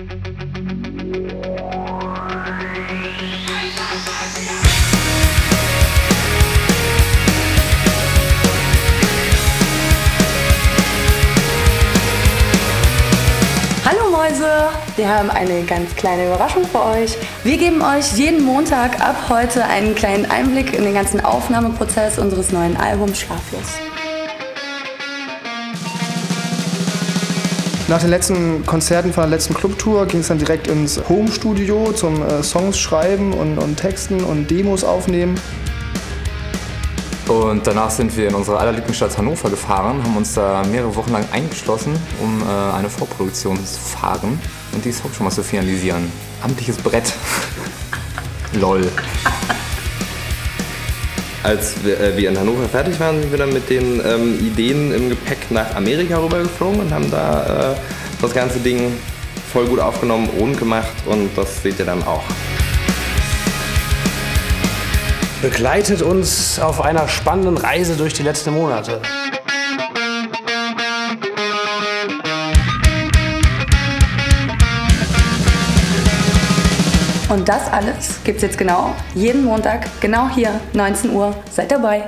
Hallo Mäuse, wir haben eine ganz kleine Überraschung für euch. Wir geben euch jeden Montag ab heute einen kleinen Einblick in den ganzen Aufnahmeprozess unseres neuen Albums Schlaflos. Nach den letzten Konzerten von der letzten Clubtour ging es dann direkt ins Home-Studio zum äh, Songs schreiben und, und Texten und Demos aufnehmen. Und danach sind wir in unsere allerliebste Stadt Hannover gefahren, haben uns da mehrere Wochen lang eingeschlossen, um äh, eine Vorproduktion zu fahren und die Songs schon mal zu finalisieren. Amtliches Brett. Lol. Als wir, äh, wir in Hannover fertig waren, sind wir dann mit den ähm, Ideen im Gepäck nach Amerika rübergeflogen und haben da äh, das ganze Ding voll gut aufgenommen und gemacht und das seht ihr dann auch. Begleitet uns auf einer spannenden Reise durch die letzten Monate. Und das alles gibt's jetzt genau jeden Montag, genau hier, 19 Uhr. Seid dabei.